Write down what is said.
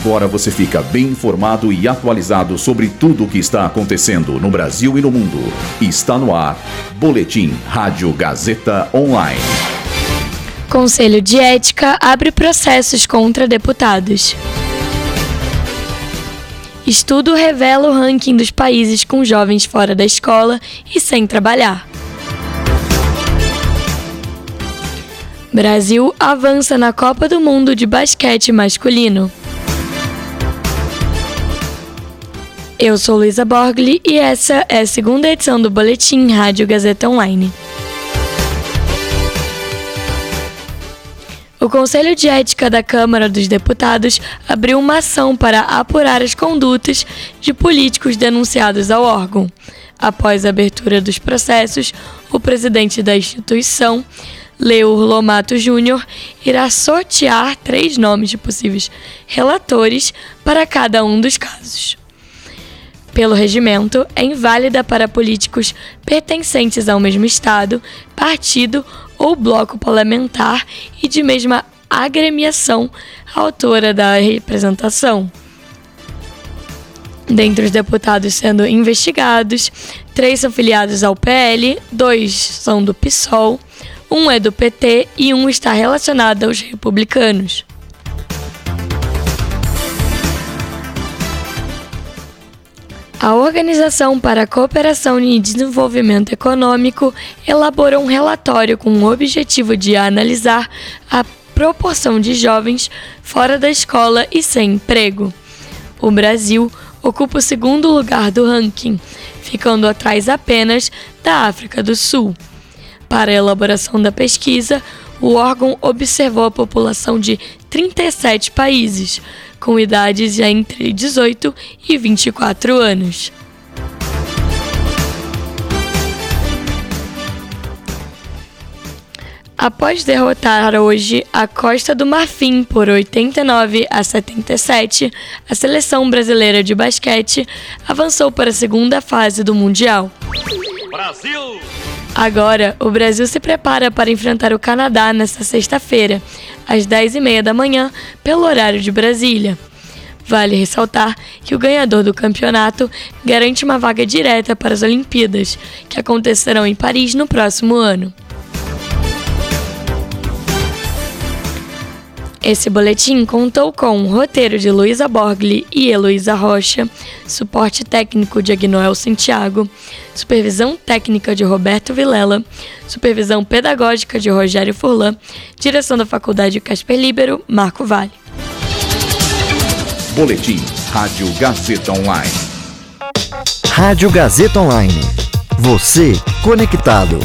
Agora você fica bem informado e atualizado sobre tudo o que está acontecendo no Brasil e no mundo. Está no ar. Boletim Rádio Gazeta Online. Conselho de Ética abre processos contra deputados. Estudo revela o ranking dos países com jovens fora da escola e sem trabalhar. Brasil avança na Copa do Mundo de Basquete Masculino. Eu sou Luísa Borgli e essa é a segunda edição do Boletim Rádio Gazeta Online. O Conselho de Ética da Câmara dos Deputados abriu uma ação para apurar as condutas de políticos denunciados ao órgão. Após a abertura dos processos, o presidente da instituição, Leur Lomato Júnior, irá sortear três nomes de possíveis relatores para cada um dos casos. Pelo regimento, é inválida para políticos pertencentes ao mesmo Estado, partido ou bloco parlamentar e de mesma agremiação autora da representação. Dentre os deputados sendo investigados, três são filiados ao PL, dois são do PSOL, um é do PT e um está relacionado aos republicanos. A Organização para a Cooperação e Desenvolvimento Econômico elaborou um relatório com o objetivo de analisar a proporção de jovens fora da escola e sem emprego. O Brasil ocupa o segundo lugar do ranking, ficando atrás apenas da África do Sul. Para a elaboração da pesquisa, o órgão observou a população de 37 países, com idades entre 18 e 24 anos. Após derrotar hoje a Costa do Marfim por 89 a 77, a seleção brasileira de basquete avançou para a segunda fase do Mundial. Brasil! Agora, o Brasil se prepara para enfrentar o Canadá nesta sexta-feira, às 10h30 da manhã, pelo horário de Brasília. Vale ressaltar que o ganhador do campeonato garante uma vaga direta para as Olimpíadas, que acontecerão em Paris no próximo ano. Esse boletim contou com um roteiro de Luísa Borgli e Heloísa Rocha, suporte técnico de Agnoel Santiago, supervisão técnica de Roberto Vilela, supervisão pedagógica de Rogério Furlan, direção da Faculdade Casper Libero, Marco Vale. Boletim Rádio Gazeta Online. Rádio Gazeta Online. Você conectado.